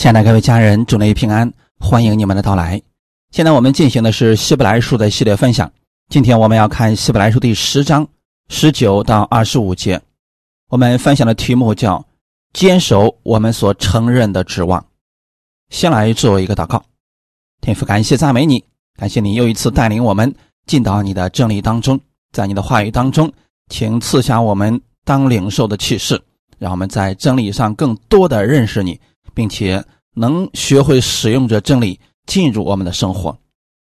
亲爱的各位家人，祝您平安，欢迎你们的到来。现在我们进行的是希伯来书的系列分享。今天我们要看希伯来书第十章十九到二十五节。我们分享的题目叫“坚守我们所承认的指望”。先来做一个祷告，天父，感谢赞美你，感谢你又一次带领我们进到你的真理当中，在你的话语当中，请赐下我们当领受的启示，让我们在真理上更多的认识你。并且能学会使用这真理进入我们的生活，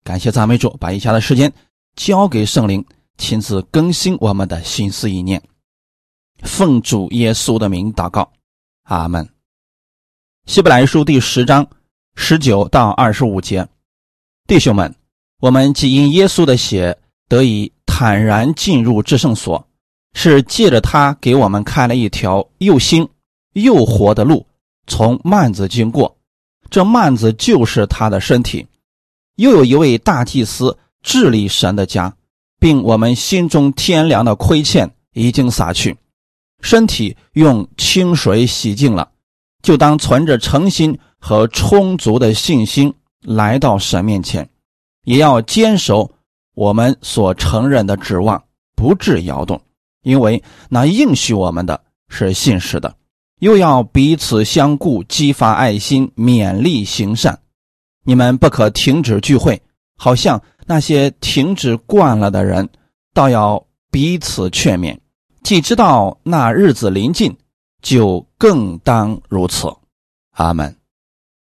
感谢赞美主，把以下的时间交给圣灵，亲自更新我们的心思意念。奉主耶稣的名祷告，阿门。希伯来书第十章十九到二十五节，弟兄们，我们既因耶稣的血得以坦然进入至圣所，是借着他给我们开了一条又新又活的路。从幔子经过，这幔子就是他的身体。又有一位大祭司治理神的家，并我们心中天良的亏欠已经洒去，身体用清水洗净了，就当存着诚心和充足的信心来到神面前，也要坚守我们所承认的指望，不致摇动，因为那应许我们的是信实的。又要彼此相顾，激发爱心，勉励行善。你们不可停止聚会，好像那些停止惯了的人，倒要彼此劝勉。既知道那日子临近，就更当如此。阿门。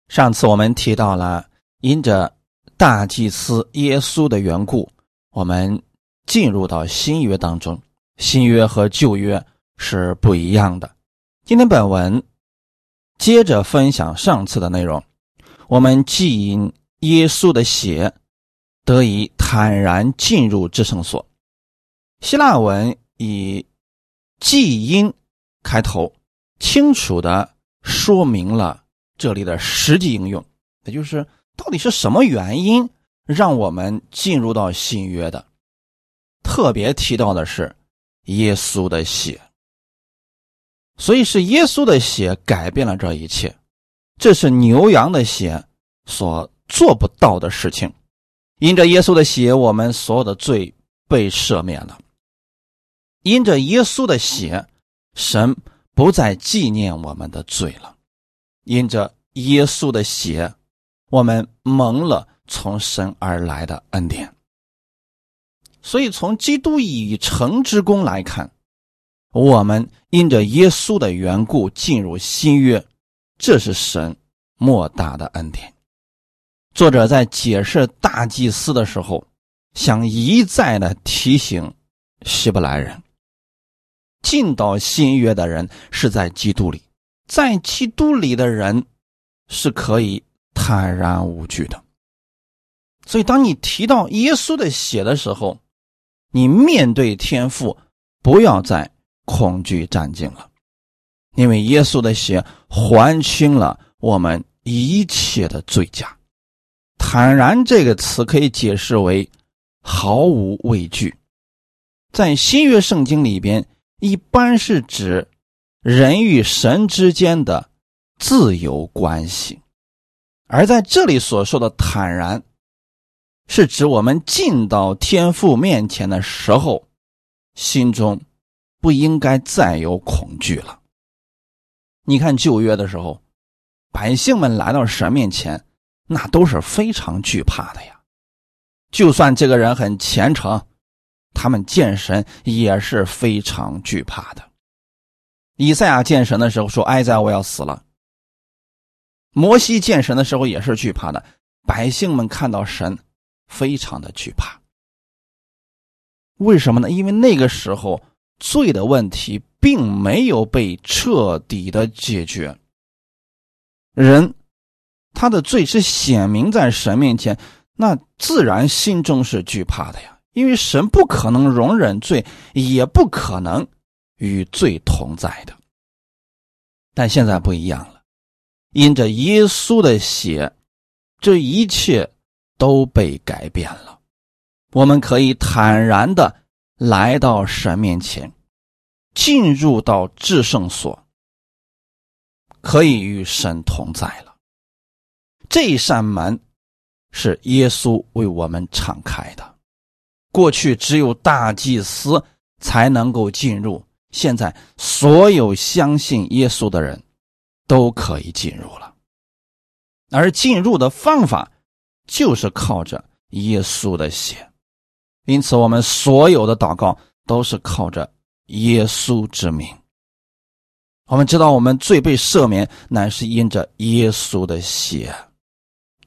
上次我们提到了，因着大祭司耶稣的缘故，我们进入到新约当中。新约和旧约是不一样的。今天本文接着分享上次的内容，我们既因耶稣的血得以坦然进入至圣所。希腊文以“既因”开头，清楚的说明了这里的实际应用，也就是到底是什么原因让我们进入到新约的。特别提到的是耶稣的血。所以是耶稣的血改变了这一切，这是牛羊的血所做不到的事情。因着耶稣的血，我们所有的罪被赦免了；因着耶稣的血，神不再纪念我们的罪了；因着耶稣的血，我们蒙了从神而来的恩典。所以，从基督已成之功来看。我们因着耶稣的缘故进入新约，这是神莫大的恩典。作者在解释大祭司的时候，想一再的提醒希伯来人：进到新约的人是在基督里，在基督里的人是可以坦然无惧的。所以，当你提到耶稣的血的时候，你面对天父，不要再。恐惧占尽了，因为耶稣的血还清了我们一切的罪驾。坦然这个词可以解释为毫无畏惧，在新约圣经里边，一般是指人与神之间的自由关系，而在这里所说的坦然，是指我们进到天父面前的时候，心中。不应该再有恐惧了。你看旧约的时候，百姓们来到神面前，那都是非常惧怕的呀。就算这个人很虔诚，他们见神也是非常惧怕的。以赛亚见神的时候说：“哀哉，我要死了。”摩西见神的时候也是惧怕的。百姓们看到神，非常的惧怕。为什么呢？因为那个时候。罪的问题并没有被彻底的解决。人他的罪是显明在神面前，那自然心中是惧怕的呀。因为神不可能容忍罪，也不可能与罪同在的。但现在不一样了，因着耶稣的血，这一切都被改变了。我们可以坦然的。来到神面前，进入到至圣所，可以与神同在了。这扇门是耶稣为我们敞开的。过去只有大祭司才能够进入，现在所有相信耶稣的人都可以进入了。而进入的方法就是靠着耶稣的血，因此我们所有的祷告都是靠着耶稣之名。我们知道，我们最被赦免，乃是因着耶稣的血，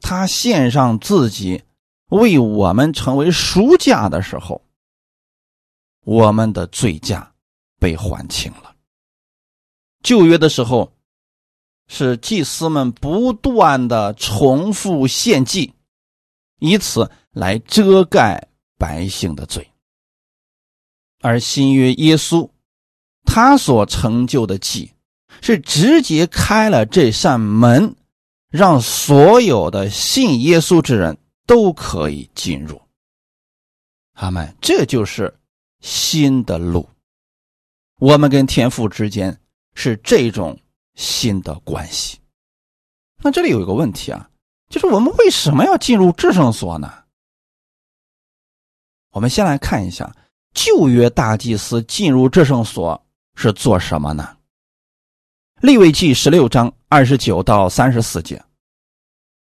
他献上自己。为我们成为赎价的时候，我们的罪价被还清了。旧约的时候，是祭司们不断的重复献祭，以此来遮盖百姓的罪；而新约耶稣，他所成就的祭，是直接开了这扇门，让所有的信耶稣之人。都可以进入，阿门。这就是新的路。我们跟天父之间是这种新的关系。那这里有一个问题啊，就是我们为什么要进入至圣所呢？我们先来看一下旧约大祭司进入至圣所是做什么呢？立位记十六章二十九到三十四节。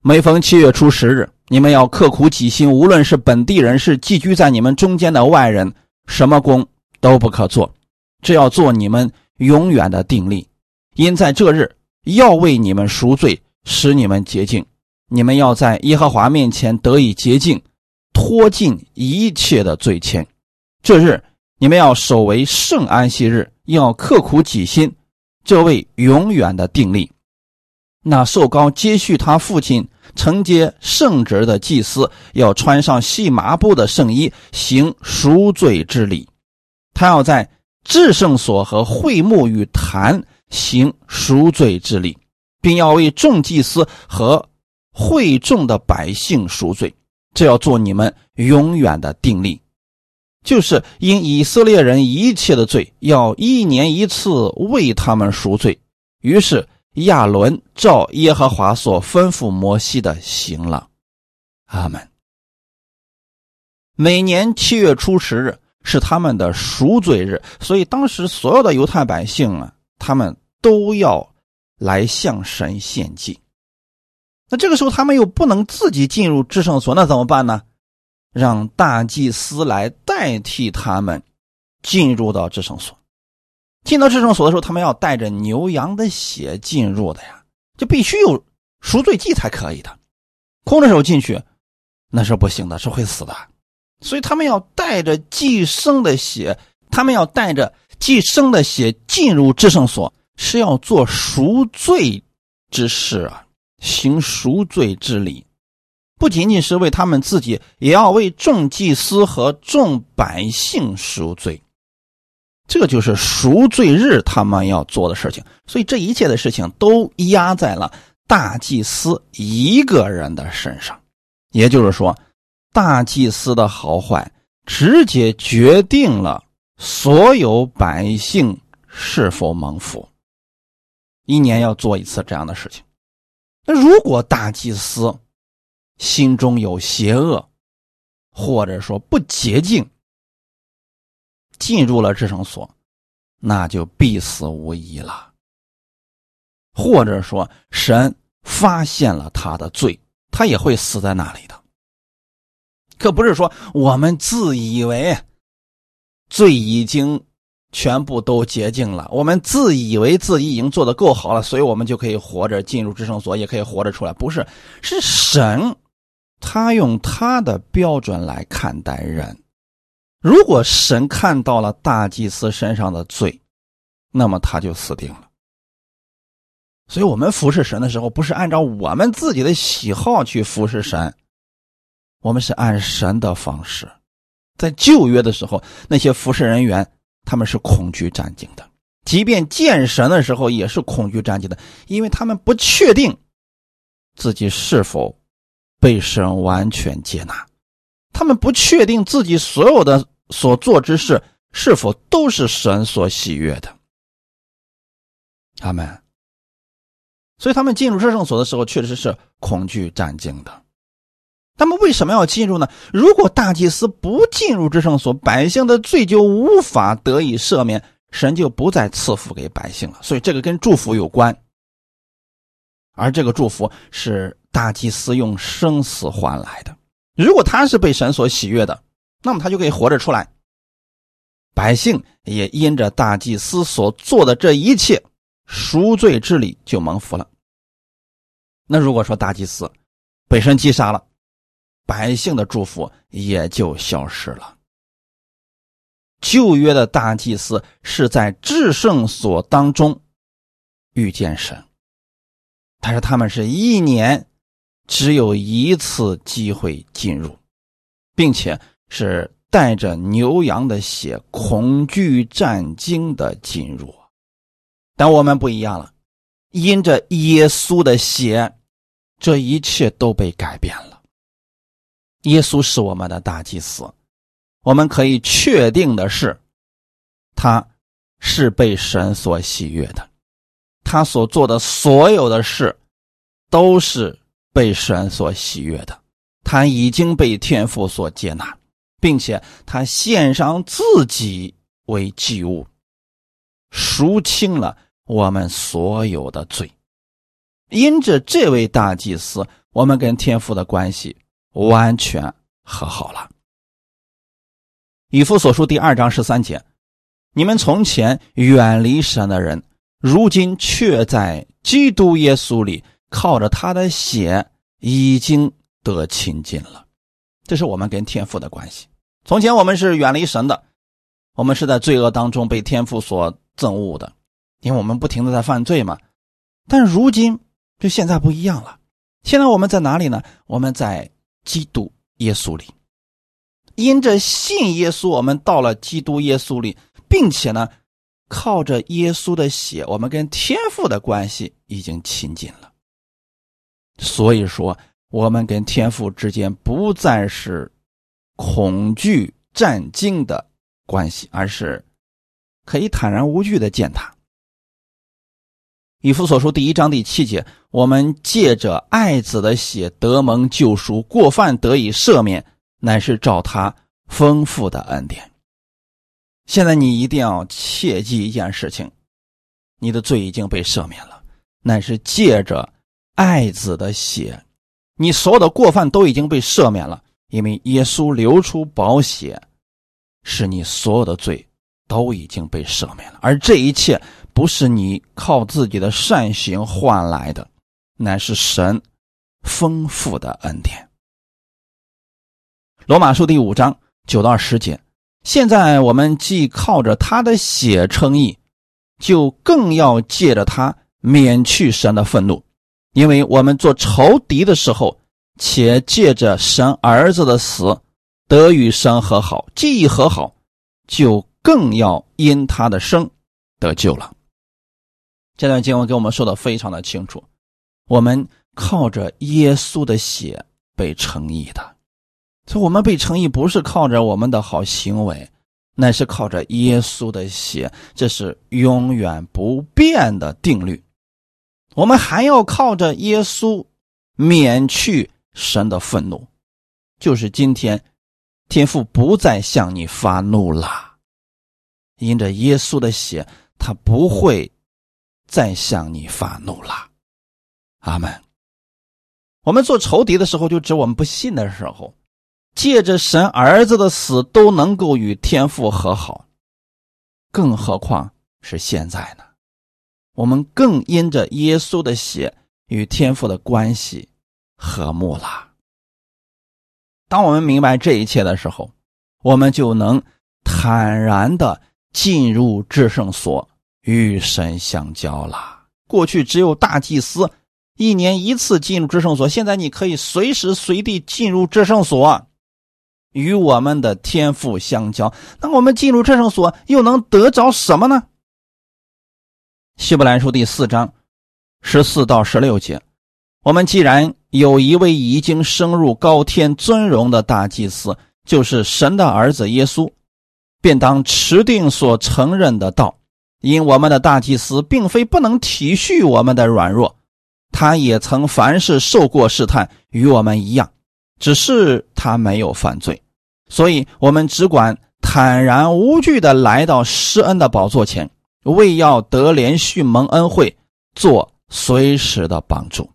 每逢七月初十日，你们要刻苦己心，无论是本地人，是寄居在你们中间的外人，什么工都不可做，这要做你们永远的定力。因在这日要为你们赎罪，使你们洁净。你们要在耶和华面前得以洁净，脱尽一切的罪愆。这日你们要守为圣安息日，要刻苦己心，这为永远的定力。那受高接续他父亲。承接圣职的祭司要穿上细麻布的圣衣，行赎罪之礼；他要在至圣所和会幕与坛行赎罪之礼，并要为众祭司和会众的百姓赎罪。这要做你们永远的定力，就是因以色列人一切的罪，要一年一次为他们赎罪。于是。亚伦照耶和华所吩咐摩西的行了，阿门。每年七月初十日是他们的赎罪日，所以当时所有的犹太百姓啊，他们都要来向神献祭。那这个时候他们又不能自己进入至圣所，那怎么办呢？让大祭司来代替他们进入到至圣所。进到至圣所的时候，他们要带着牛羊的血进入的呀，就必须有赎罪祭才可以的。空着手进去，那是不行的，是会死的。所以他们要带着寄生的血，他们要带着寄生的血进入至圣所，是要做赎罪之事啊，行赎罪之礼，不仅仅是为他们自己，也要为众祭司和众百姓赎罪。这就是赎罪日他们要做的事情，所以这一切的事情都压在了大祭司一个人的身上。也就是说，大祭司的好坏直接决定了所有百姓是否蒙福。一年要做一次这样的事情。那如果大祭司心中有邪恶，或者说不洁净，进入了至圣所，那就必死无疑了。或者说，神发现了他的罪，他也会死在那里的。可不是说我们自以为罪已经全部都洁净了，我们自以为自己已经做的够好了，所以我们就可以活着进入至圣所，也可以活着出来。不是，是神，他用他的标准来看待人。如果神看到了大祭司身上的罪，那么他就死定了。所以，我们服侍神的时候，不是按照我们自己的喜好去服侍神，我们是按神的方式。在旧约的时候，那些服侍人员他们是恐惧战兢的，即便见神的时候也是恐惧战兢的，因为他们不确定自己是否被神完全接纳，他们不确定自己所有的。所做之事是否都是神所喜悦的？他们。所以他们进入至圣所的时候，确实是恐惧战惊的。他们为什么要进入呢？如果大祭司不进入至圣所，百姓的罪就无法得以赦免，神就不再赐福给百姓了。所以这个跟祝福有关，而这个祝福是大祭司用生死换来的。如果他是被神所喜悦的，那么他就可以活着出来。百姓也因着大祭司所做的这一切赎罪之礼就蒙福了。那如果说大祭司被神击杀了，百姓的祝福也就消失了。旧约的大祭司是在至圣所当中遇见神，但是他们是一年只有一次机会进入，并且是。带着牛羊的血，恐惧战惊的进入，但我们不一样了，因着耶稣的血，这一切都被改变了。耶稣是我们的大祭司，我们可以确定的是，他是被神所喜悦的，他所做的所有的事都是被神所喜悦的，他已经被天父所接纳。并且他献上自己为祭物，赎清了我们所有的罪。因着这位大祭司，我们跟天父的关系完全和好了。以父所书第二章十三节：你们从前远离神的人，如今却在基督耶稣里，靠着他的血已经得亲近了。这是我们跟天父的关系。从前我们是远离神的，我们是在罪恶当中被天父所憎恶的，因为我们不停的在犯罪嘛。但如今就现在不一样了，现在我们在哪里呢？我们在基督耶稣里，因着信耶稣，我们到了基督耶稣里，并且呢，靠着耶稣的血，我们跟天父的关系已经亲近了。所以说，我们跟天父之间不再是。恐惧战惊的关系，而是可以坦然无惧的见他。以弗所书第一章第七节，我们借着爱子的血得蒙救赎，过犯得以赦免，乃是照他丰富的恩典。现在你一定要切记一件事情：你的罪已经被赦免了，乃是借着爱子的血，你所有的过犯都已经被赦免了。因为耶稣流出宝血，使你所有的罪都已经被赦免了，而这一切不是你靠自己的善行换来的，乃是神丰富的恩典。罗马书第五章九到十节，现在我们既靠着他的血称义，就更要借着他免去神的愤怒，因为我们做仇敌的时候。且借着神儿子的死得与神和好，既已和好，就更要因他的生得救了。这段经文给我们说的非常的清楚，我们靠着耶稣的血被称义的，所以我们被称义不是靠着我们的好行为，乃是靠着耶稣的血，这是永远不变的定律。我们还要靠着耶稣免去。神的愤怒，就是今天天父不再向你发怒了，因着耶稣的血，他不会再向你发怒了。阿门。我们做仇敌的时候，就指我们不信的时候，借着神儿子的死都能够与天父和好，更何况是现在呢？我们更因着耶稣的血与天父的关系。和睦了。当我们明白这一切的时候，我们就能坦然的进入至圣所，与神相交了。过去只有大祭司一年一次进入至圣所，现在你可以随时随地进入至圣所，与我们的天父相交。那我们进入至圣所又能得着什么呢？希伯来书第四章十四到十六节，我们既然。有一位已经升入高天尊荣的大祭司，就是神的儿子耶稣，便当持定所承认的道。因我们的大祭司并非不能体恤我们的软弱，他也曾凡事受过试探，与我们一样，只是他没有犯罪，所以我们只管坦然无惧的来到施恩的宝座前，为要得连续蒙恩惠，做随时的帮助。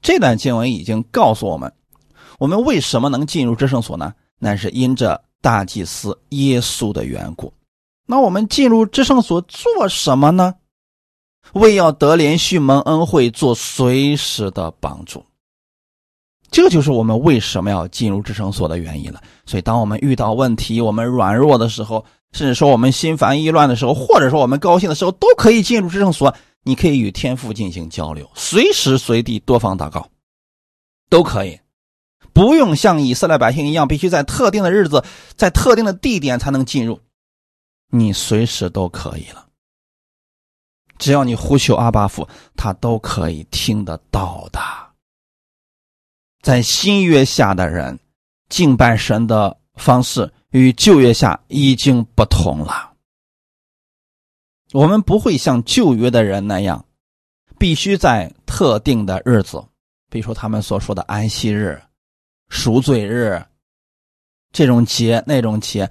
这段经文已经告诉我们，我们为什么能进入至圣所呢？那是因着大祭司耶稣的缘故。那我们进入至圣所做什么呢？为要得连续蒙恩惠，做随时的帮助。这就是我们为什么要进入至圣所的原因了。所以，当我们遇到问题、我们软弱的时候，甚至说我们心烦意乱的时候，或者说我们高兴的时候，都可以进入至圣所。你可以与天父进行交流，随时随地多方祷告，都可以，不用像以色列百姓一样，必须在特定的日子、在特定的地点才能进入。你随时都可以了。只要你呼求阿巴父，他都可以听得到的。在新约下的人敬拜神的方式与旧约下已经不同了。我们不会像旧约的人那样，必须在特定的日子，比如说他们所说的安息日、赎罪日这种节、那种节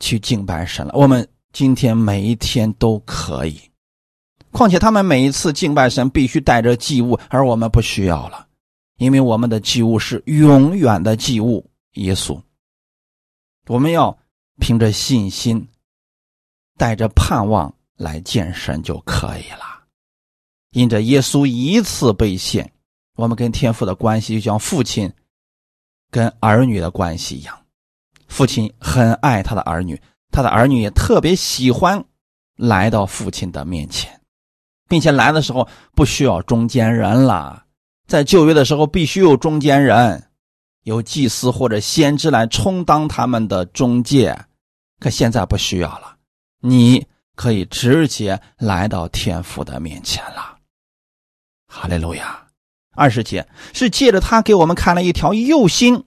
去敬拜神了。我们今天每一天都可以。况且他们每一次敬拜神必须带着祭物，而我们不需要了，因为我们的祭物是永远的祭物——耶稣。我们要凭着信心，带着盼望来见神就可以了。因着耶稣一次被献，我们跟天父的关系就像父亲跟儿女的关系一样。父亲很爱他的儿女，他的儿女也特别喜欢来到父亲的面前。并且来的时候不需要中间人了，在旧约的时候必须有中间人，有祭司或者先知来充当他们的中介，可现在不需要了，你可以直接来到天父的面前了。哈利路亚！二十节是借着他给我们看了一条又新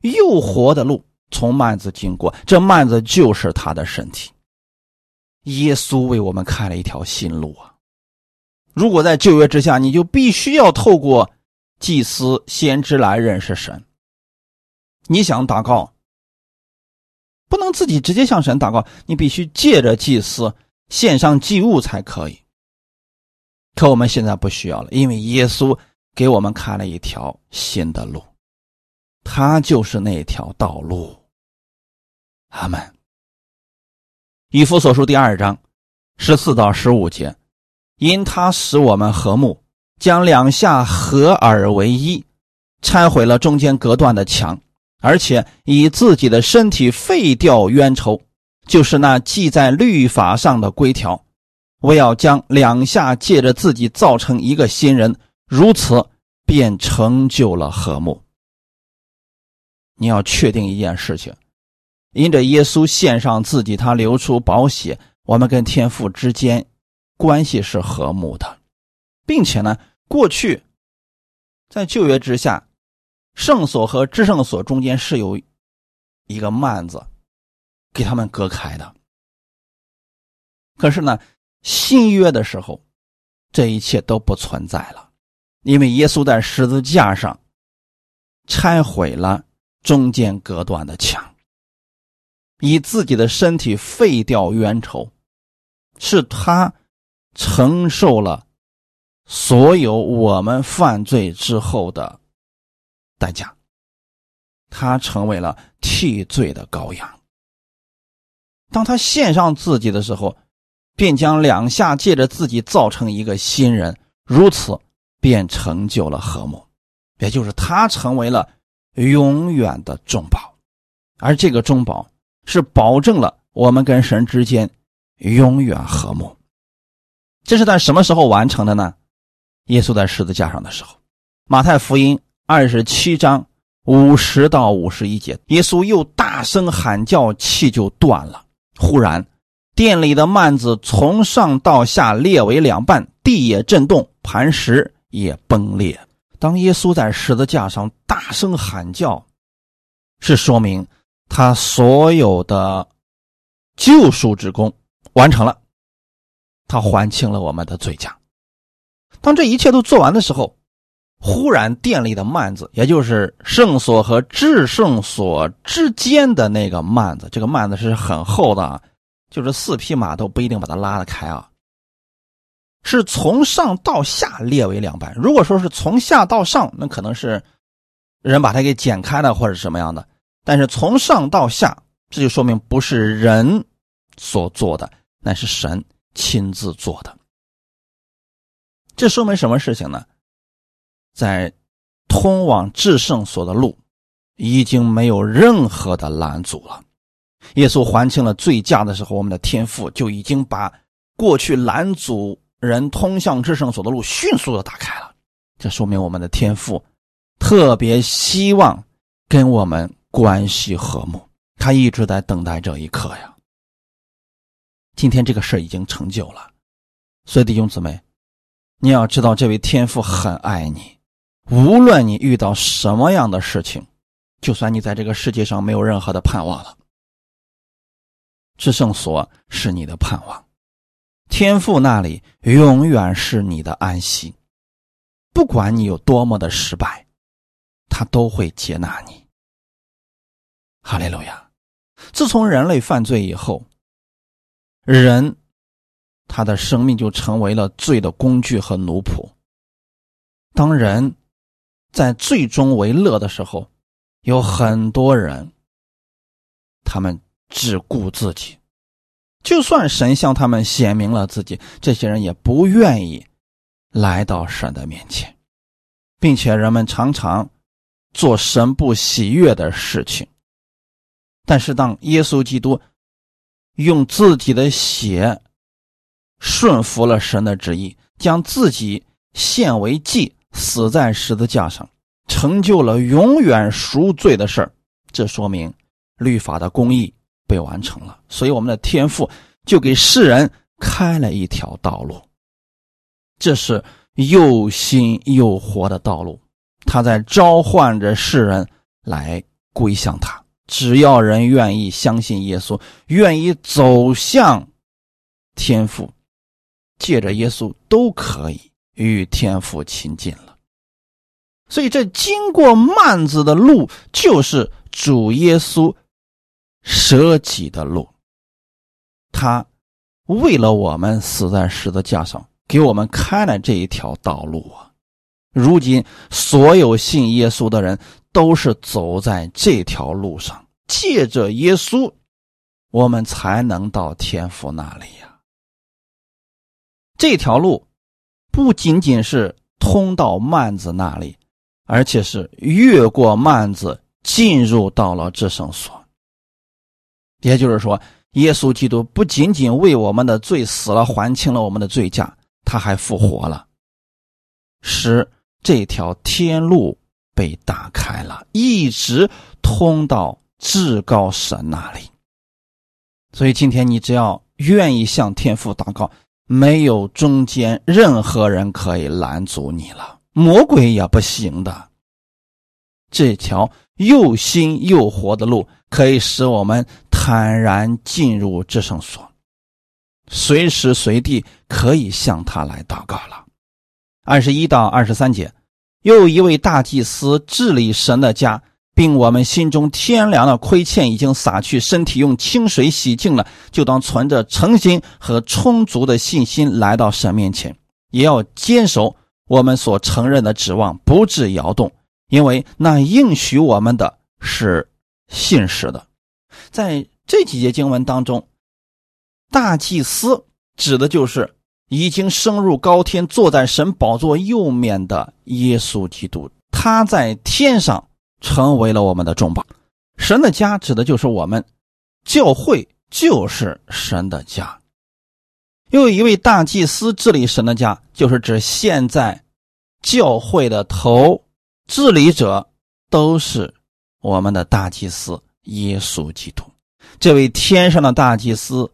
又活的路，从幔子经过，这幔子就是他的身体。耶稣为我们开了一条新路啊！如果在旧约之下，你就必须要透过祭司、先知来认识神。你想祷告，不能自己直接向神祷告，你必须借着祭司献上祭物才可以。可我们现在不需要了，因为耶稣给我们开了一条新的路，他就是那条道路。阿门。以弗所书第二章十四到十五节。因他使我们和睦，将两下合而为一，拆毁了中间隔断的墙，而且以自己的身体废掉冤仇，就是那记在律法上的规条。我要将两下借着自己造成一个新人，如此便成就了和睦。你要确定一件事情：因着耶稣献上自己，他流出宝血，我们跟天父之间。关系是和睦的，并且呢，过去在旧约之下，圣所和至圣所中间是有一个幔子给他们隔开的。可是呢，新约的时候，这一切都不存在了，因为耶稣在十字架上拆毁了中间隔断的墙，以自己的身体废掉冤仇，是他。承受了所有我们犯罪之后的代价，他成为了替罪的羔羊。当他献上自己的时候，便将两下借着自己造成一个新人，如此便成就了和睦，也就是他成为了永远的中保，而这个中保是保证了我们跟神之间永远和睦。这是在什么时候完成的呢？耶稣在十字架上的时候，《马太福音》二十七章五十到五十一节，耶稣又大声喊叫，气就断了。忽然，殿里的幔子从上到下裂为两半，地也震动，磐石也崩裂。当耶稣在十字架上大声喊叫，是说明他所有的救赎之功完成了。他还清了我们的罪价，当这一切都做完的时候，忽然殿里的幔子，也就是圣所和至圣所之间的那个幔子，这个幔子是很厚的啊，就是四匹马都不一定把它拉得开啊。是从上到下列为两半。如果说是从下到上，那可能是人把它给剪开了或者什么样的。但是从上到下，这就说明不是人所做的，那是神亲自做的。这说明什么事情呢？在通往至圣所的路已经没有任何的拦阻了。耶稣还清了罪价的时候，我们的天父就已经把过去拦阻人通向至圣所的路迅速的打开了。这说明我们的天父特别希望跟我们关系和睦，他一直在等待这一刻呀。今天这个事已经成就了，所以弟兄姊妹，你要知道，这位天父很爱你。无论你遇到什么样的事情，就算你在这个世界上没有任何的盼望了，至圣所是你的盼望，天父那里永远是你的安息。不管你有多么的失败，他都会接纳你。哈利路亚！自从人类犯罪以后，人他的生命就成为了罪的工具和奴仆。当人。在最终为乐的时候，有很多人，他们只顾自己。就算神向他们显明了自己，这些人也不愿意来到神的面前，并且人们常常做神不喜悦的事情。但是，当耶稣基督用自己的血顺服了神的旨意，将自己献为祭。死在十字架上，成就了永远赎罪的事儿，这说明律法的公义被完成了。所以，我们的天父就给世人开了一条道路，这是又新又活的道路。他在召唤着世人来归向他。只要人愿意相信耶稣，愿意走向天父，借着耶稣都可以。与天父亲近了，所以这经过幔子的路，就是主耶稣舍己的路。他为了我们死在十字架上，给我们开了这一条道路啊！如今所有信耶稣的人都是走在这条路上，借着耶稣，我们才能到天父那里呀。这条路。不仅仅是通到幔子那里，而且是越过幔子进入到了至圣所。也就是说，耶稣基督不仅仅为我们的罪死了，还清了我们的罪价，他还复活了，使这条天路被打开了，一直通到至高神那里。所以今天你只要愿意向天父祷告。没有中间任何人可以拦阻你了，魔鬼也不行的。这条又新又活的路，可以使我们坦然进入至圣所，随时随地可以向他来祷告了。二十一到二十三节，又有一位大祭司治理神的家。并我们心中天良的亏欠已经洒去，身体用清水洗净了，就当存着诚心和充足的信心来到神面前，也要坚守我们所承认的指望，不致摇动，因为那应许我们的是信实的。在这几节经文当中，大祭司指的就是已经升入高天，坐在神宝座右面的耶稣基督，他在天上。成为了我们的重宝，神的家指的就是我们，教会就是神的家。又有一位大祭司治理神的家，就是指现在教会的头治理者都是我们的大祭司耶稣基督。这位天上的大祭司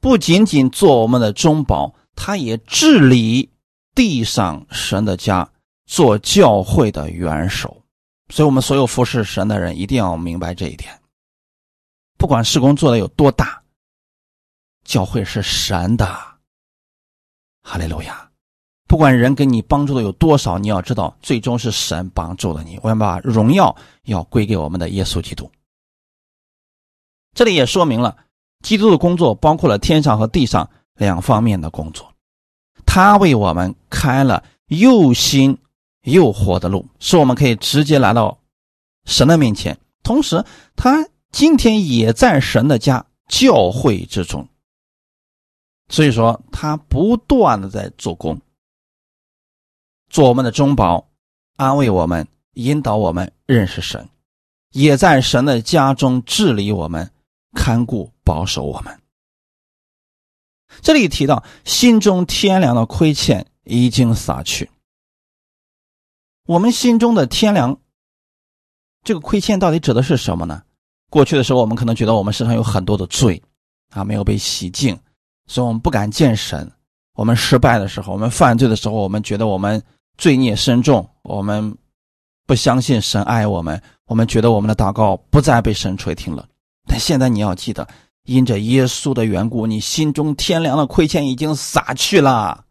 不仅仅做我们的中保，他也治理地上神的家，做教会的元首。所以，我们所有服侍神的人一定要明白这一点。不管事工做的有多大，教会是神的，哈利路亚。不管人给你帮助的有多少，你要知道，最终是神帮助了你。我要把荣耀要归给我们的耶稣基督。这里也说明了，基督的工作包括了天上和地上两方面的工作。他为我们开了又新又活的路，使我们可以直接来到神的面前。同时，他今天也在神的家教会之中。所以说，他不断的在做工。做我们的中保，安慰我们，引导我们认识神，也在神的家中治理我们，看顾保守我们。这里提到心中天良的亏欠已经洒去。我们心中的天良，这个亏欠到底指的是什么呢？过去的时候，我们可能觉得我们身上有很多的罪啊，没有被洗净，所以我们不敢见神。我们失败的时候，我们犯罪的时候，我们觉得我们。罪孽深重，我们不相信神爱我们，我们觉得我们的祷告不再被神垂听了。但现在你要记得，因着耶稣的缘故，你心中天良的亏欠已经洒去了，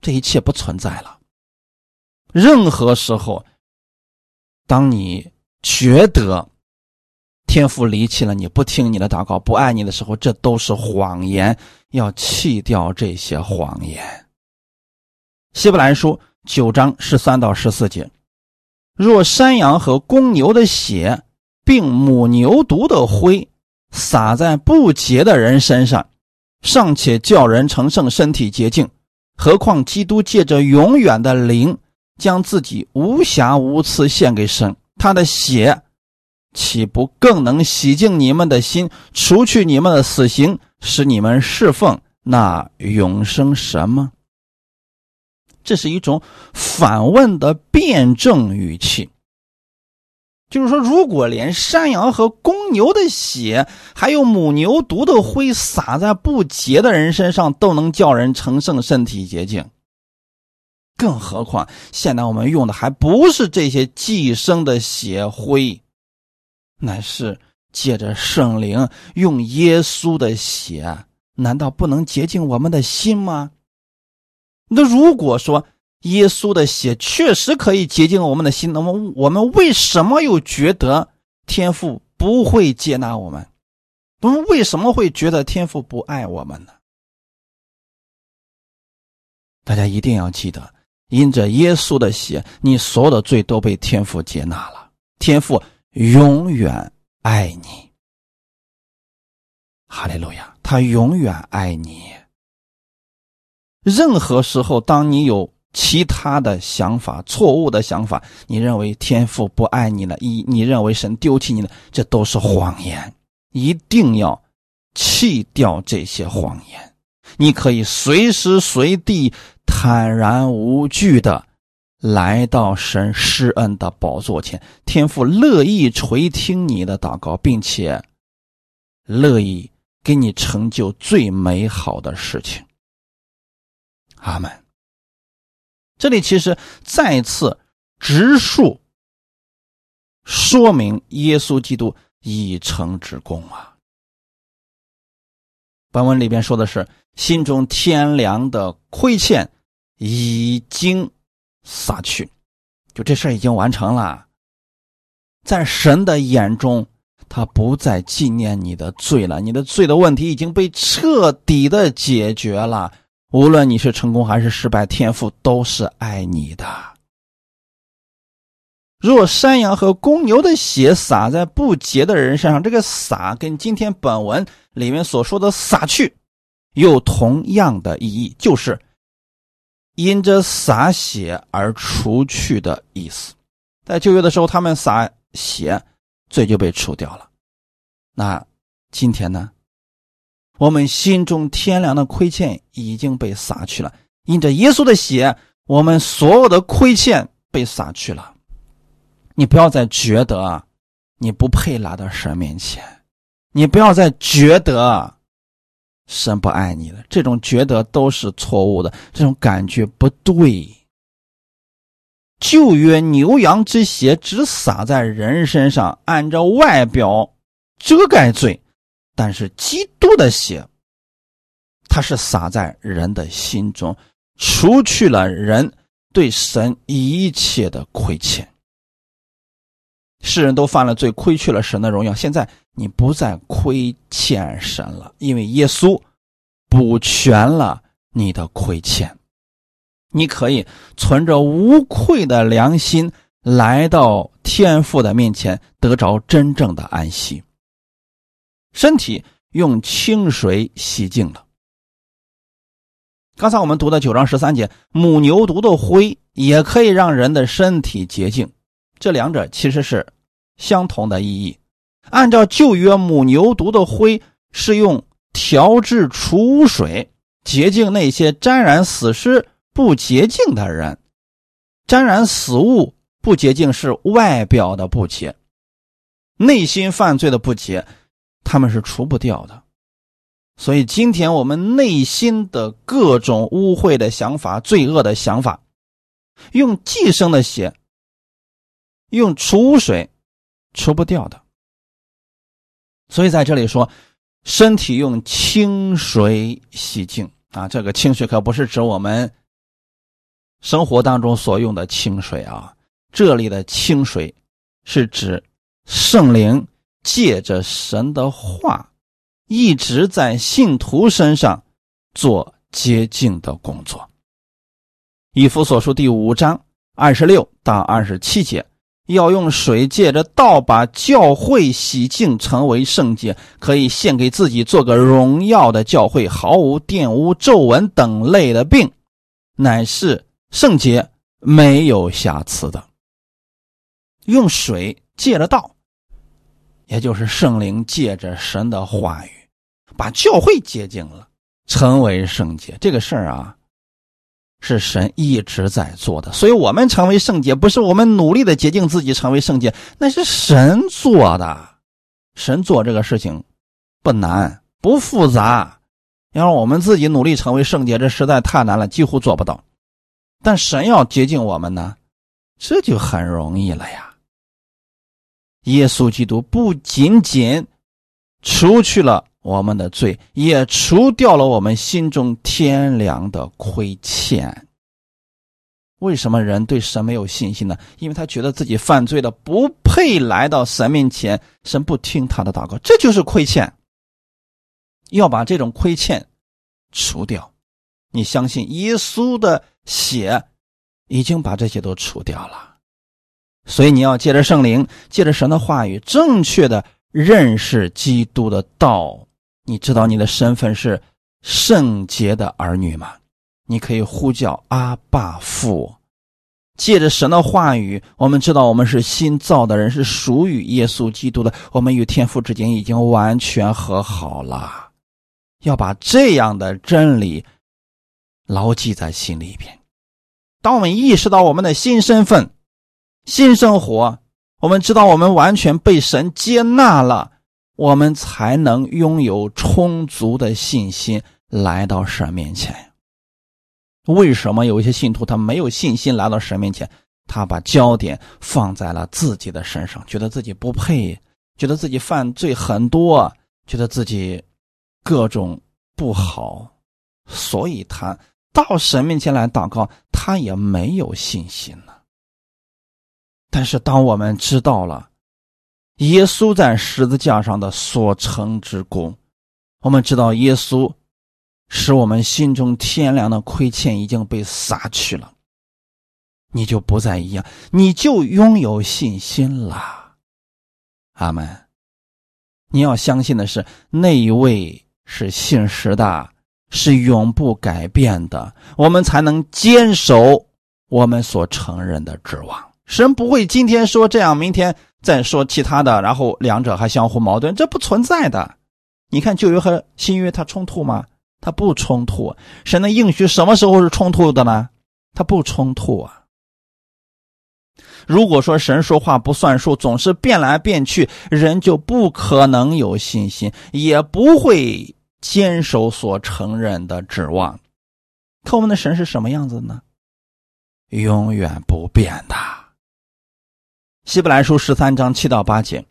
这一切不存在了。任何时候，当你觉得天父离弃了你，不听你的祷告，不爱你的时候，这都是谎言。要弃掉这些谎言。希伯来书。九章十三到十四节，若山羊和公牛的血，并母牛犊的灰，洒在不洁的人身上，尚且叫人成圣，身体洁净，何况基督借着永远的灵，将自己无瑕无疵献给神，他的血岂不更能洗净你们的心，除去你们的死刑，使你们侍奉那永生神吗？这是一种反问的辩证语气，就是说，如果连山羊和公牛的血，还有母牛犊的灰洒在不洁的人身上，都能叫人成圣、身体洁净，更何况现在我们用的还不是这些寄生的血灰，乃是借着圣灵用耶稣的血，难道不能洁净我们的心吗？那如果说耶稣的血确实可以洁净我们的心，那么我们为什么又觉得天父不会接纳我们？我们为什么会觉得天父不爱我们呢？大家一定要记得，因着耶稣的血，你所有的罪都被天父接纳了。天父永远爱你，哈利路亚，他永远爱你。任何时候，当你有其他的想法、错误的想法，你认为天父不爱你了，一你认为神丢弃你了，这都是谎言。一定要弃掉这些谎言。你可以随时随地坦然无惧的来到神施恩的宝座前，天父乐意垂听你的祷告，并且乐意给你成就最美好的事情。阿门。这里其实再次直述说明耶稣基督已成之功啊。本文里边说的是心中天良的亏欠已经撒去，就这事已经完成了，在神的眼中，他不再纪念你的罪了，你的罪的问题已经被彻底的解决了。无论你是成功还是失败，天赋都是爱你的。若山羊和公牛的血洒在不洁的人身上，这个洒跟今天本文里面所说的洒去，有同样的意义，就是因着洒血而除去的意思。在旧约的时候，他们洒血，罪就被除掉了。那今天呢？我们心中天良的亏欠已经被撒去了，因着耶稣的血，我们所有的亏欠被撒去了。你不要再觉得你不配来到神面前，你不要再觉得神不爱你了，这种觉得都是错误的，这种感觉不对。旧约牛羊之血只洒在人身上，按照外表遮盖罪。但是基督的血，它是洒在人的心中，除去了人对神一切的亏欠。世人都犯了罪，亏去了神的荣耀。现在你不再亏欠神了，因为耶稣补全了你的亏欠。你可以存着无愧的良心来到天父的面前，得着真正的安息。身体用清水洗净了。刚才我们读的九章十三节，母牛犊的灰也可以让人的身体洁净。这两者其实是相同的意义。按照旧约，母牛犊的灰是用调制除污水洁净那些沾染死尸不洁净的人。沾染死物不洁净是外表的不洁，内心犯罪的不洁，他们是除不掉的。所以今天我们内心的各种污秽的想法、罪恶的想法，用寄生的血。用除污水除不掉的，所以在这里说，身体用清水洗净啊。这个清水可不是指我们生活当中所用的清水啊，这里的清水是指圣灵借着神的话，一直在信徒身上做洁净的工作。以弗所书第五章二十六到二十七节。要用水借着道把教会洗净，成为圣洁，可以献给自己做个荣耀的教会，毫无玷污、皱纹等类的病，乃是圣洁、没有瑕疵的。用水借着道，也就是圣灵借着神的话语，把教会洁净了，成为圣洁。这个事儿啊。是神一直在做的，所以我们成为圣洁，不是我们努力的洁净自己成为圣洁，那是神做的。神做这个事情不难不复杂，要让我们自己努力成为圣洁，这实在太难了，几乎做不到。但神要洁净我们呢，这就很容易了呀。耶稣基督不仅仅除去了。我们的罪也除掉了我们心中天良的亏欠。为什么人对神没有信心呢？因为他觉得自己犯罪了，不配来到神面前，神不听他的祷告，这就是亏欠。要把这种亏欠除掉，你相信耶稣的血已经把这些都除掉了，所以你要借着圣灵，借着神的话语，正确的认识基督的道。你知道你的身份是圣洁的儿女吗？你可以呼叫阿爸父，借着神的话语，我们知道我们是新造的人，是属于耶稣基督的。我们与天父之间已经完全和好了。要把这样的真理牢记在心里边。当我们意识到我们的新身份、新生活，我们知道我们完全被神接纳了。我们才能拥有充足的信心来到神面前。为什么有一些信徒他没有信心来到神面前？他把焦点放在了自己的身上，觉得自己不配，觉得自己犯罪很多，觉得自己各种不好，所以他到神面前来祷告，他也没有信心了。但是当我们知道了，耶稣在十字架上的所成之功，我们知道耶稣使我们心中天良的亏欠已经被撒去了，你就不再一样，你就拥有信心了。阿门。你要相信的是那一位是信实的，是永不改变的，我们才能坚守我们所承认的指望。神不会今天说这样，明天。再说其他的，然后两者还相互矛盾，这不存在的。你看旧约和新约，它冲突吗？它不冲突。神的应许什么时候是冲突的呢？它不冲突啊。如果说神说话不算数，总是变来变去，人就不可能有信心，也不会坚守所承认的指望。可我们的神是什么样子呢？永远不变的。希伯来书十三章七到八节：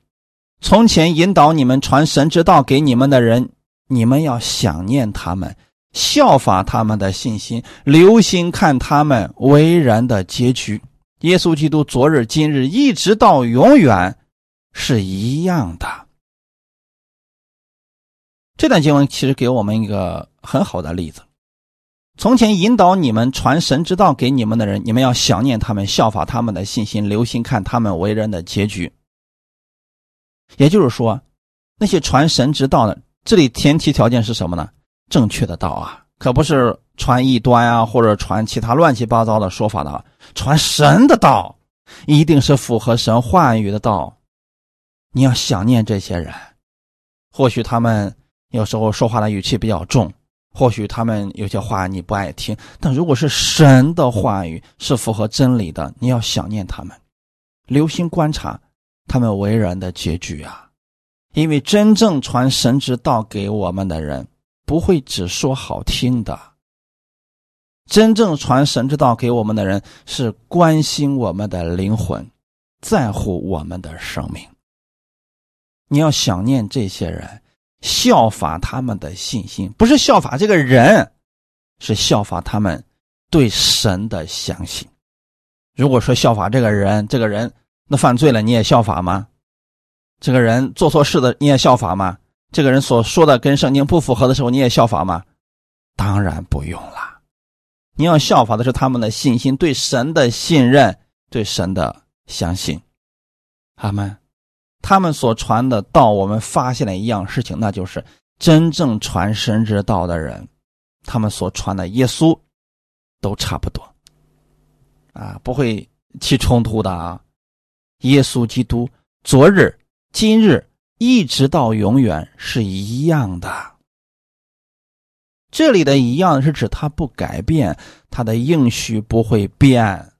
从前引导你们传神之道给你们的人，你们要想念他们，效法他们的信心，留心看他们为人的结局。耶稣基督昨日、今日，一直到永远是一样的。这段经文其实给我们一个很好的例子：从前引导你们传神之道给你们的人，你们要想念他们，效法他们的信心，留心看他们为人的结局。也就是说，那些传神之道的，这里前提条件是什么呢？正确的道啊，可不是传异端啊，或者传其他乱七八糟的说法的。传神的道，一定是符合神话语的道。你要想念这些人，或许他们有时候说话的语气比较重，或许他们有些话你不爱听，但如果是神的话语，是符合真理的，你要想念他们，留心观察他们为人的结局啊。因为真正传神之道给我们的人，不会只说好听的。真正传神之道给我们的人，是关心我们的灵魂，在乎我们的生命。你要想念这些人，效法他们的信心，不是效法这个人，是效法他们对神的相信。如果说效法这个人，这个人那犯罪了，你也效法吗？这个人做错事的，你也效法吗？这个人所说的跟圣经不符合的时候，你也效法吗？当然不用了。你要效法的是他们的信心，对神的信任，对神的相信。他们，他们所传的道，我们发现了一样事情，那就是真正传神之道的人，他们所传的耶稣，都差不多，啊，不会起冲突的啊。耶稣基督，昨日。今日一直到永远是一样的。这里的一样是指他不改变，他的应许不会变，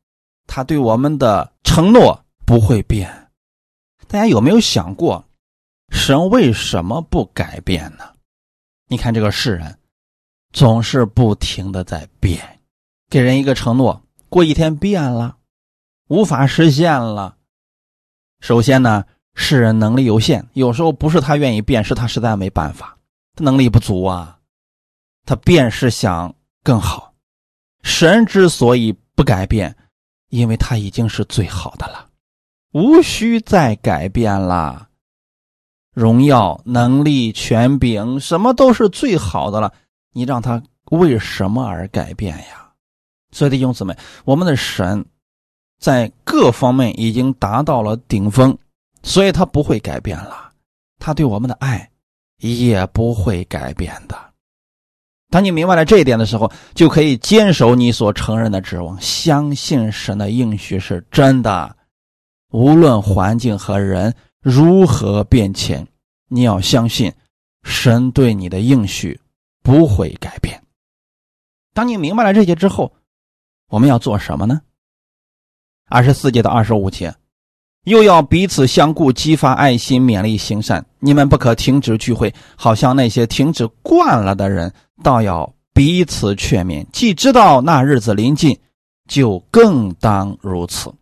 他对我们的承诺不会变。大家有没有想过，神为什么不改变呢？你看这个世人，总是不停的在变，给人一个承诺，过一天变了，无法实现了。首先呢。世人能力有限，有时候不是他愿意变，是他实在没办法，能力不足啊。他变是想更好。神之所以不改变，因为他已经是最好的了，无需再改变了。荣耀、能力、权柄，什么都是最好的了。你让他为什么而改变呀？所以弟兄姊妹，我们的神在各方面已经达到了顶峰。所以他不会改变了，他对我们的爱也不会改变的。当你明白了这一点的时候，就可以坚守你所承认的指望，相信神的应许是真的。无论环境和人如何变迁，你要相信神对你的应许不会改变。当你明白了这些之后，我们要做什么呢？二十四节到二十五节。又要彼此相顾，激发爱心，勉励行善。你们不可停止聚会，好像那些停止惯了的人，倒要彼此劝勉。既知道那日子临近，就更当如此。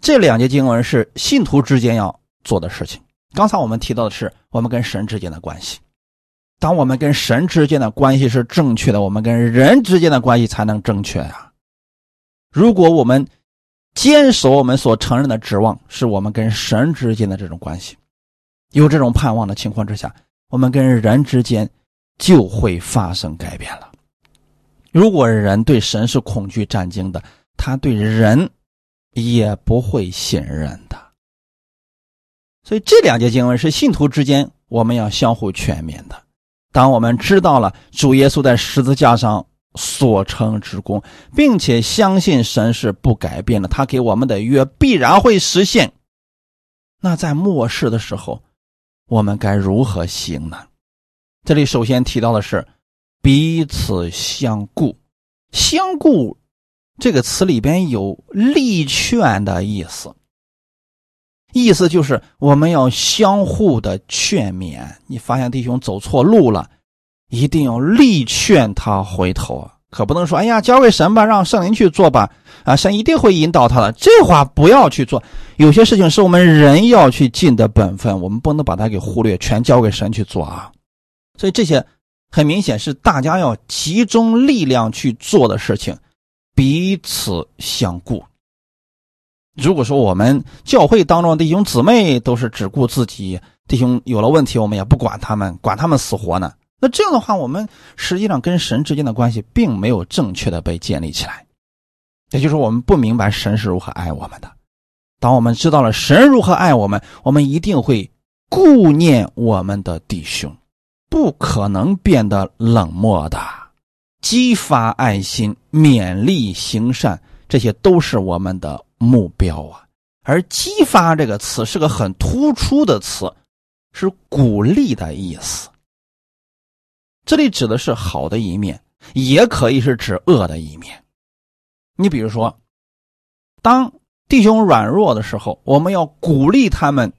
这两节经文是信徒之间要做的事情。刚才我们提到的是我们跟神之间的关系。当我们跟神之间的关系是正确的，我们跟人之间的关系才能正确呀。如果我们，坚守我们所承认的指望，是我们跟神之间的这种关系。有这种盼望的情况之下，我们跟人之间就会发生改变了。如果人对神是恐惧战惊的，他对人也不会信任的。所以这两节经文是信徒之间我们要相互劝勉的。当我们知道了主耶稣在十字架上。所成之功，并且相信神是不改变的，他给我们的约必然会实现。那在末世的时候，我们该如何行呢？这里首先提到的是彼此相顾。相顾这个词里边有力劝的意思，意思就是我们要相互的劝勉。你发现弟兄走错路了。一定要力劝他回头！可不能说：“哎呀，交给神吧，让圣灵去做吧。”啊，神一定会引导他的。这话不要去做。有些事情是我们人要去尽的本分，我们不能把它给忽略，全交给神去做啊。所以这些很明显是大家要集中力量去做的事情，彼此相顾。如果说我们教会当中的弟兄姊妹都是只顾自己，弟兄有了问题我们也不管他们，管他们死活呢？那这样的话，我们实际上跟神之间的关系并没有正确的被建立起来。也就是我们不明白神是如何爱我们的。当我们知道了神如何爱我们，我们一定会顾念我们的弟兄，不可能变得冷漠的，激发爱心、勉励行善，这些都是我们的目标啊。而“激发”这个词是个很突出的词，是鼓励的意思。这里指的是好的一面，也可以是指恶的一面。你比如说，当。弟兄软弱的时候，我们要鼓励他们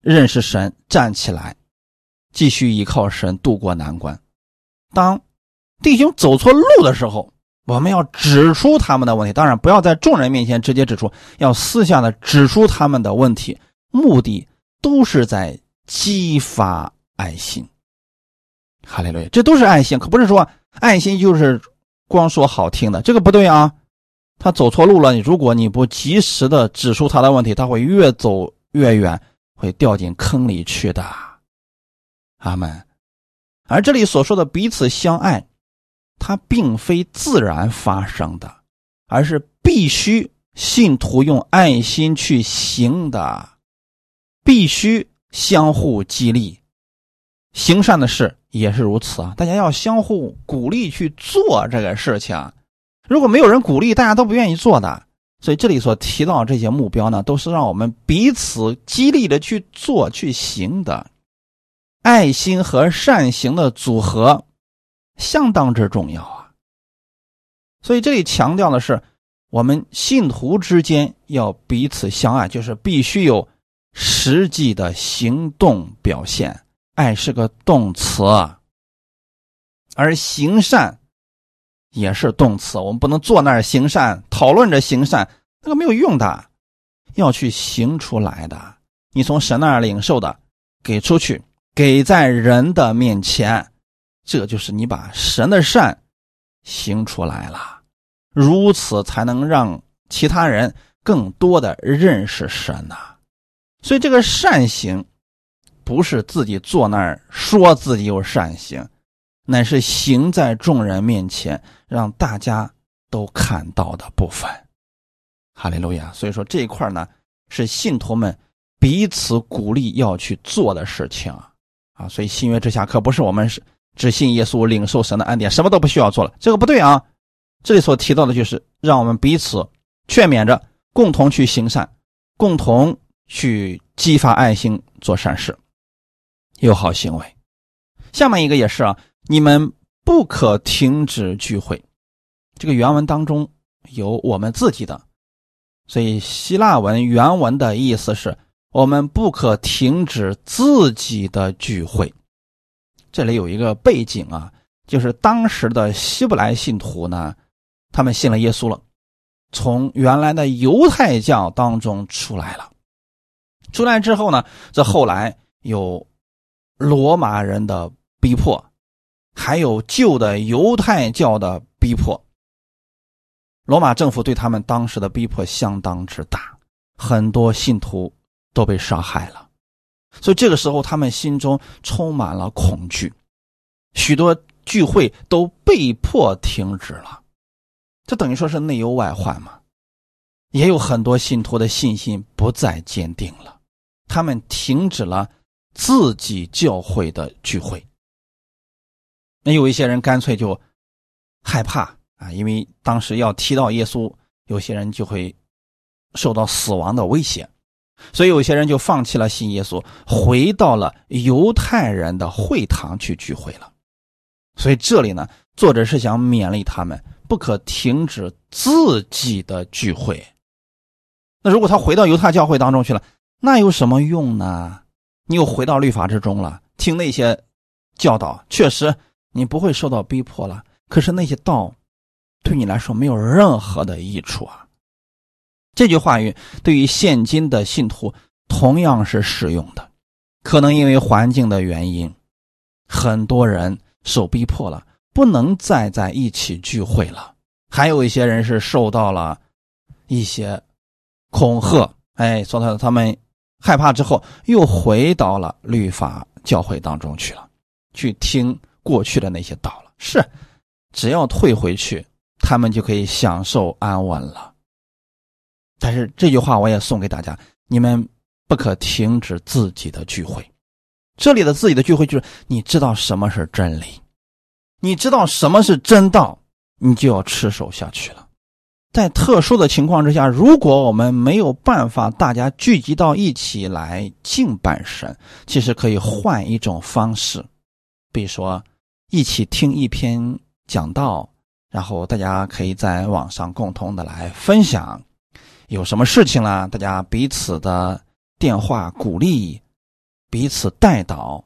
认识神，站起来，继续依靠神度过难关。当弟兄走错路的时候，我们要指出他们的问题。当然，不要在众人面前直接指出，要私下的指出他们的问题，目的都是在激发爱心。哈利路亚，这都是爱心，可不是说爱心就是光说好听的，这个不对啊。他走错路了，你如果你不及时的指出他的问题，他会越走越远，会掉进坑里去的。阿门。而这里所说的彼此相爱，它并非自然发生的，而是必须信徒用爱心去行的，必须相互激励。行善的事也是如此啊，大家要相互鼓励去做这个事情。如果没有人鼓励，大家都不愿意做的。所以这里所提到这些目标呢，都是让我们彼此激励的去做、去行的。爱心和善行的组合相当之重要啊。所以这里强调的是，我们信徒之间要彼此相爱，就是必须有实际的行动表现。爱是个动词，而行善。也是动词，我们不能坐那儿行善，讨论着行善，那个没有用的，要去行出来的。你从神那儿领受的，给出去，给在人的面前，这就是你把神的善行出来了，如此才能让其他人更多的认识神呐。所以这个善行，不是自己坐那儿说自己有善行。乃是行在众人面前，让大家都看到的部分。哈利路亚！所以说这一块呢，是信徒们彼此鼓励要去做的事情啊啊。所以新约之下，可不是我们是只信耶稣、领受神的恩典，什么都不需要做了。这个不对啊！这里所提到的就是让我们彼此劝勉着，共同去行善，共同去激发爱心，做善事，有好行为。下面一个也是啊。你们不可停止聚会，这个原文当中有我们自己的，所以希腊文原文的意思是我们不可停止自己的聚会。这里有一个背景啊，就是当时的希伯来信徒呢，他们信了耶稣了，从原来的犹太教当中出来了，出来之后呢，这后来有罗马人的逼迫。还有旧的犹太教的逼迫，罗马政府对他们当时的逼迫相当之大，很多信徒都被杀害了，所以这个时候他们心中充满了恐惧，许多聚会都被迫停止了，这等于说是内忧外患嘛。也有很多信徒的信心不再坚定了，他们停止了自己教会的聚会。那有一些人干脆就害怕啊，因为当时要提到耶稣，有些人就会受到死亡的威胁，所以有些人就放弃了信耶稣，回到了犹太人的会堂去聚会了。所以这里呢，作者是想勉励他们不可停止自己的聚会。那如果他回到犹太教会当中去了，那有什么用呢？你又回到律法之中了，听那些教导，确实。你不会受到逼迫了，可是那些道对你来说没有任何的益处啊。这句话语对于现今的信徒同样是适用的。可能因为环境的原因，很多人受逼迫了，不能再在一起聚会了。还有一些人是受到了一些恐吓，哎，说他他们害怕之后，又回到了律法教会当中去了，去听过去的那些道了。是，只要退回去，他们就可以享受安稳了。但是这句话我也送给大家：你们不可停止自己的聚会。这里的自己的聚会，就是你知道什么是真理，你知道什么是真道，你就要持守下去了。在特殊的情况之下，如果我们没有办法大家聚集到一起来敬拜神，其实可以换一种方式，比如说一起听一篇讲道，然后大家可以在网上共同的来分享。有什么事情啦，大家彼此的电话鼓励，彼此带导，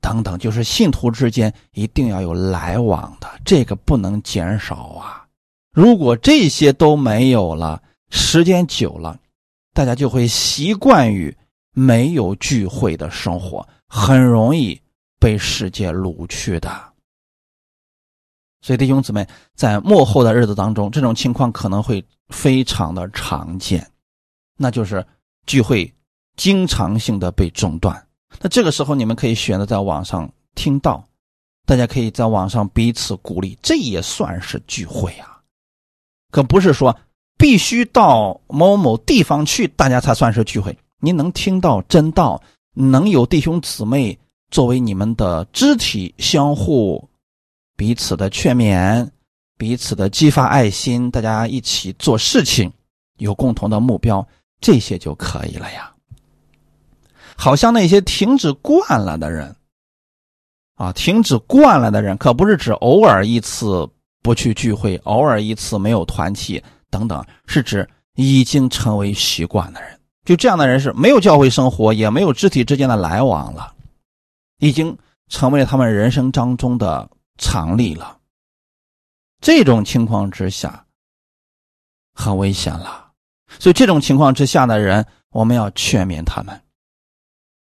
等等，就是信徒之间一定要有来往的，这个不能减少啊！如果这些都没有了，时间久了，大家就会习惯于没有聚会的生活，很容易被世界掳去的。所以弟兄姊妹，在幕后的日子当中，这种情况可能会。非常的常见，那就是聚会经常性的被中断。那这个时候，你们可以选择在网上听到，大家可以在网上彼此鼓励，这也算是聚会啊。可不是说必须到某某地方去，大家才算是聚会。您能听到真道，能有弟兄姊妹作为你们的肢体，相互彼此的劝勉。彼此的激发爱心，大家一起做事情，有共同的目标，这些就可以了呀。好像那些停止惯了的人，啊，停止惯了的人，可不是指偶尔一次不去聚会，偶尔一次没有团契等等，是指已经成为习惯的人。就这样的人是没有教会生活，也没有肢体之间的来往了，已经成为了他们人生当中的常例了。这种情况之下，很危险了。所以这种情况之下的人，我们要劝勉他们，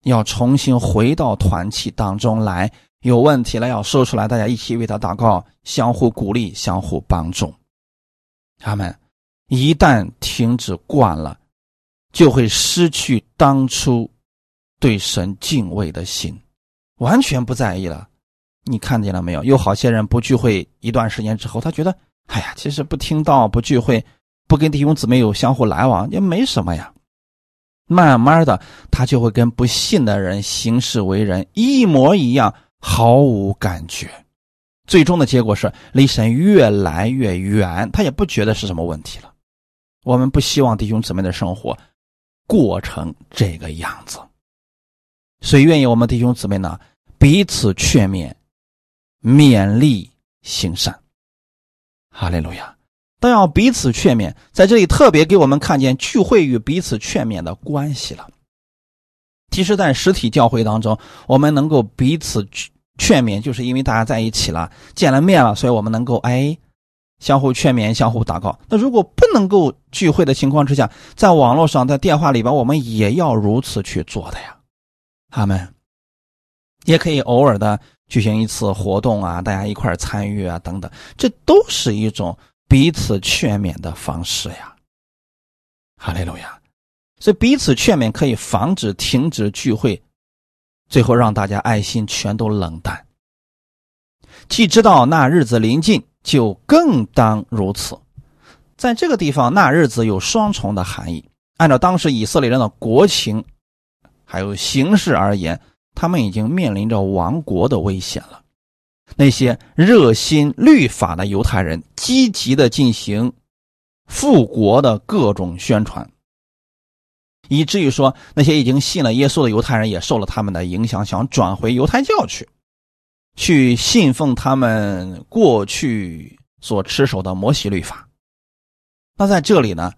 要重新回到团契当中来。有问题了要说出来，大家一起为他祷告，相互鼓励，相互帮助。他们一旦停止惯了，就会失去当初对神敬畏的心，完全不在意了。你看见了没有？有好些人不聚会一段时间之后，他觉得，哎呀，其实不听到、不聚会、不跟弟兄姊妹有相互来往也没什么呀。慢慢的，他就会跟不信的人行事为人一模一样，毫无感觉。最终的结果是离神越来越远，他也不觉得是什么问题了。我们不希望弟兄姊妹的生活过成这个样子，所以愿意我们弟兄姊妹呢彼此劝勉。勉励行善，哈利路亚！都要彼此劝勉，在这里特别给我们看见聚会与彼此劝勉的关系了。其实，在实体教会当中，我们能够彼此劝勉，就是因为大家在一起了，见了面了，所以我们能够哎相互劝勉、相互祷告。那如果不能够聚会的情况之下，在网络上、在电话里边，我们也要如此去做的呀。他们也可以偶尔的。举行一次活动啊，大家一块参与啊，等等，这都是一种彼此劝勉的方式呀。哈利路亚！所以彼此劝勉可以防止停止聚会，最后让大家爱心全都冷淡。既知道那日子临近，就更当如此。在这个地方，那日子有双重的含义。按照当时以色列人的国情，还有形势而言。他们已经面临着亡国的危险了。那些热心律法的犹太人积极的进行复国的各种宣传，以至于说那些已经信了耶稣的犹太人也受了他们的影响，想转回犹太教去，去信奉他们过去所持守的摩西律法。那在这里呢？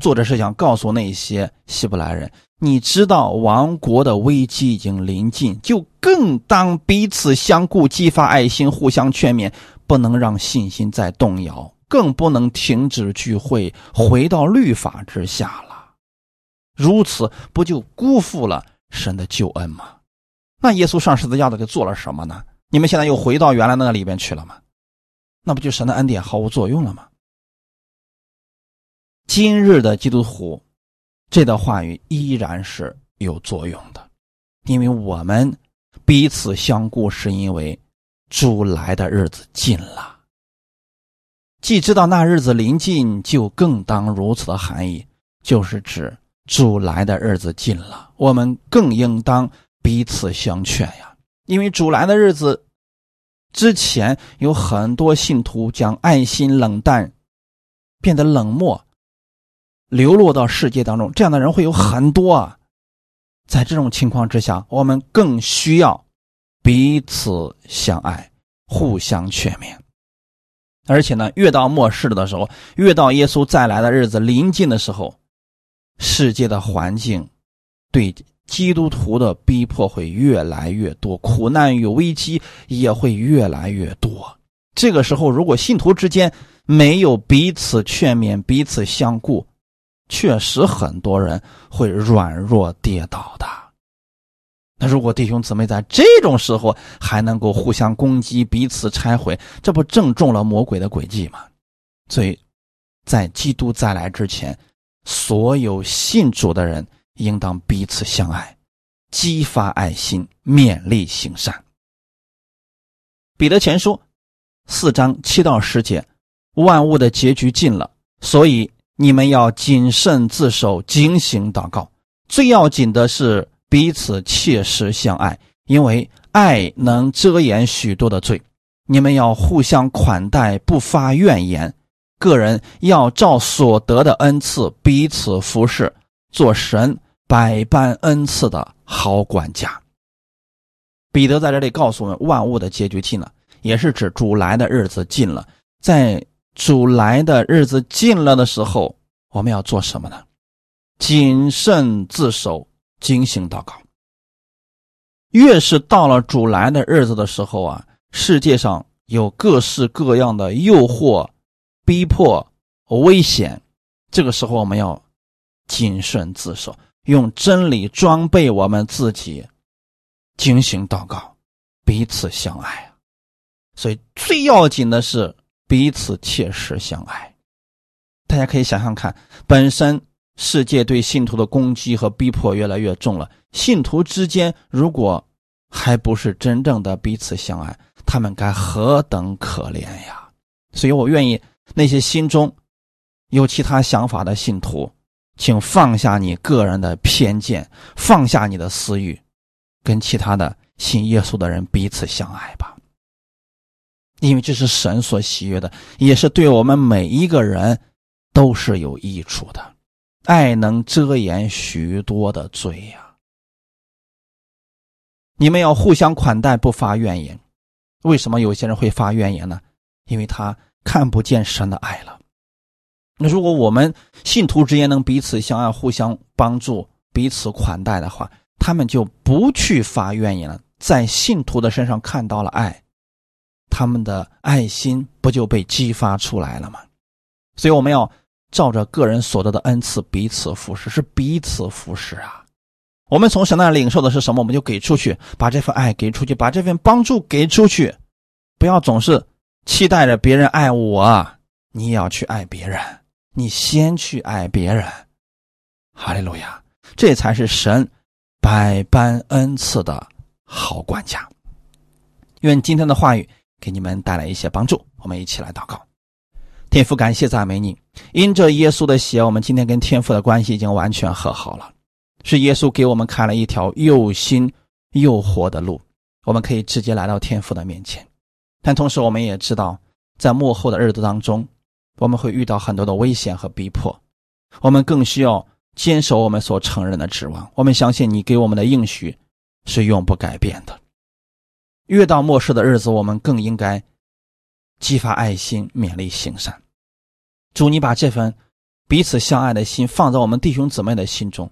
作者是想告诉那些希伯来人，你知道亡国的危机已经临近，就更当彼此相顾，激发爱心，互相劝勉，不能让信心再动摇，更不能停止聚会，回到律法之下了。如此不就辜负了神的救恩吗？那耶稣上十字架的给做了什么呢？你们现在又回到原来那个里边去了吗？那不就神的恩典毫无作用了吗？今日的基督徒，这段话语依然是有作用的，因为我们彼此相顾，是因为主来的日子近了。既知道那日子临近，就更当如此的含义，就是指主来的日子近了，我们更应当彼此相劝呀。因为主来的日子之前，有很多信徒将爱心冷淡，变得冷漠。流落到世界当中，这样的人会有很多啊。在这种情况之下，我们更需要彼此相爱，互相劝勉。而且呢，越到末世的时候，越到耶稣再来的日子临近的时候，世界的环境对基督徒的逼迫会越来越多，苦难与危机也会越来越多。这个时候，如果信徒之间没有彼此劝勉、彼此相顾，确实，很多人会软弱跌倒的。那如果弟兄姊妹在这种时候还能够互相攻击、彼此拆毁，这不正中了魔鬼的诡计吗？所以，在基督再来之前，所有信主的人应当彼此相爱，激发爱心，勉励行善。彼得前书四章七到十节，万物的结局近了，所以。你们要谨慎自守，警醒祷告。最要紧的是彼此切实相爱，因为爱能遮掩许多的罪。你们要互相款待，不发怨言。个人要照所得的恩赐彼此服侍，做神百般恩赐的好管家。彼得在这里告诉我们，万物的结局近了，也是指主来的日子近了。在主来的日子近了的时候，我们要做什么呢？谨慎自守，警醒祷告。越是到了主来的日子的时候啊，世界上有各式各样的诱惑、逼迫、危险。这个时候，我们要谨慎自守，用真理装备我们自己，警醒祷告，彼此相爱。所以，最要紧的是。彼此切实相爱，大家可以想想看，本身世界对信徒的攻击和逼迫越来越重了，信徒之间如果还不是真正的彼此相爱，他们该何等可怜呀！所以我愿意那些心中有其他想法的信徒，请放下你个人的偏见，放下你的私欲，跟其他的信耶稣的人彼此相爱吧。因为这是神所喜悦的，也是对我们每一个人都是有益处的。爱能遮掩许多的罪呀！你们要互相款待，不发怨言。为什么有些人会发怨言呢？因为他看不见神的爱了。那如果我们信徒之间能彼此相爱、互相帮助、彼此款待的话，他们就不去发怨言了，在信徒的身上看到了爱。他们的爱心不就被激发出来了吗？所以我们要照着个人所得的恩赐彼此服侍，是彼此服侍啊！我们从神那领受的是什么，我们就给出去，把这份爱给出去，把这份帮助给出去。不要总是期待着别人爱我，你也要去爱别人，你先去爱别人。哈利路亚！这才是神百般恩赐的好管家。愿今天的话语。给你们带来一些帮助，我们一起来祷告。天父，感谢赞美你，因着耶稣的血，我们今天跟天父的关系已经完全和好了。是耶稣给我们开了一条又新又活的路，我们可以直接来到天父的面前。但同时，我们也知道，在幕后的日子当中，我们会遇到很多的危险和逼迫，我们更需要坚守我们所承认的指望。我们相信你给我们的应许是永不改变的。越到末世的日子，我们更应该激发爱心，勉励行善。主，你把这份彼此相爱的心放在我们弟兄姊妹的心中，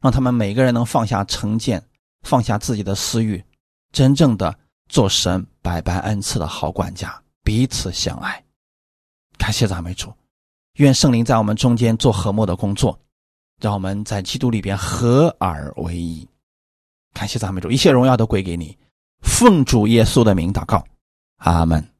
让他们每个人能放下成见，放下自己的私欲，真正的做神百般恩赐的好管家，彼此相爱。感谢赞美主，愿圣灵在我们中间做和睦的工作，让我们在基督里边合而为一。感谢赞美主，一切荣耀都归给你。奉主耶稣的名祷告，阿门。